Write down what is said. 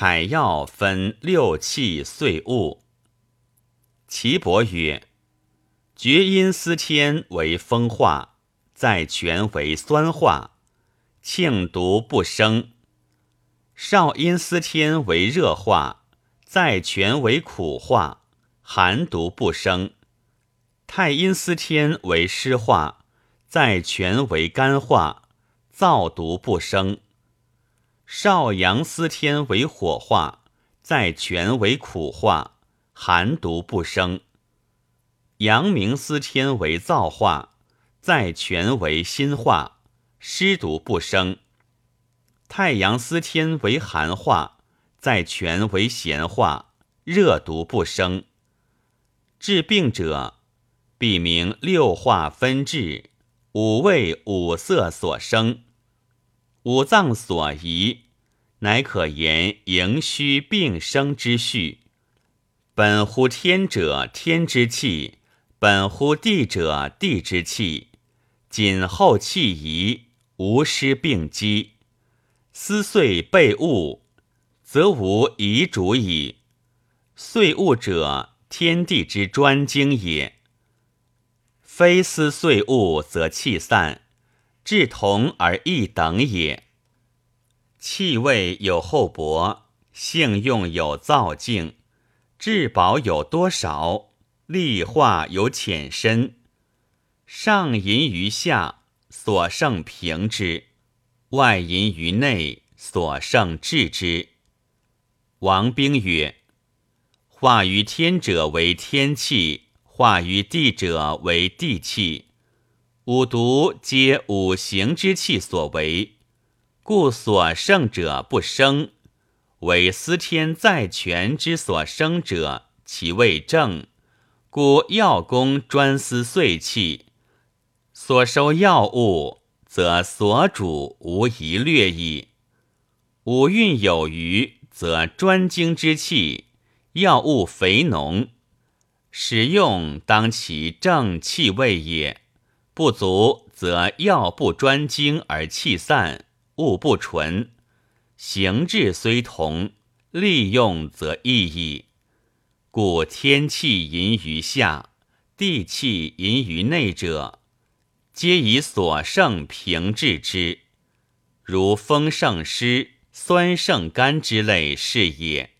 采药分六气岁物。岐伯曰：厥阴司天为风化，在泉为酸化，庆毒不生；少阴司天为热化，在泉为苦化，寒毒不生；太阴司天为湿化，在泉为干化，燥毒不生。少阳司天为火化，在泉为苦化，寒毒不生；阳明司天为燥化，在泉为心化，湿毒不生；太阳司天为寒化，在泉为咸化，热毒不生。治病者，必明六化分治，五味五色所生。五脏所宜，乃可言营虚病生之序。本乎天者，天之气；本乎地者，地之气。谨后气宜，无失病机。思岁备物，则无遗主矣。岁物者，天地之专精也。非思岁物，则气散。志同而异等也。气味有厚薄，性用有燥境，质薄有多少，力化有浅深。上淫于下，所胜平之；外淫于内，所胜治之。王冰曰：化于天者为天气，化于地者为地气。五毒皆五行之气所为，故所胜者不生。唯司天在泉之所生者，其味正，故药功专司岁气。所收药物，则所主无疑略矣。五运有余，则专精之气，药物肥浓，使用当其正气味也。不足则药不专精而气散，物不纯。形质虽同，利用则异矣。故天气淫于下，地气淫于内者，皆以所胜平治之。如风胜湿、酸胜甘之类是也。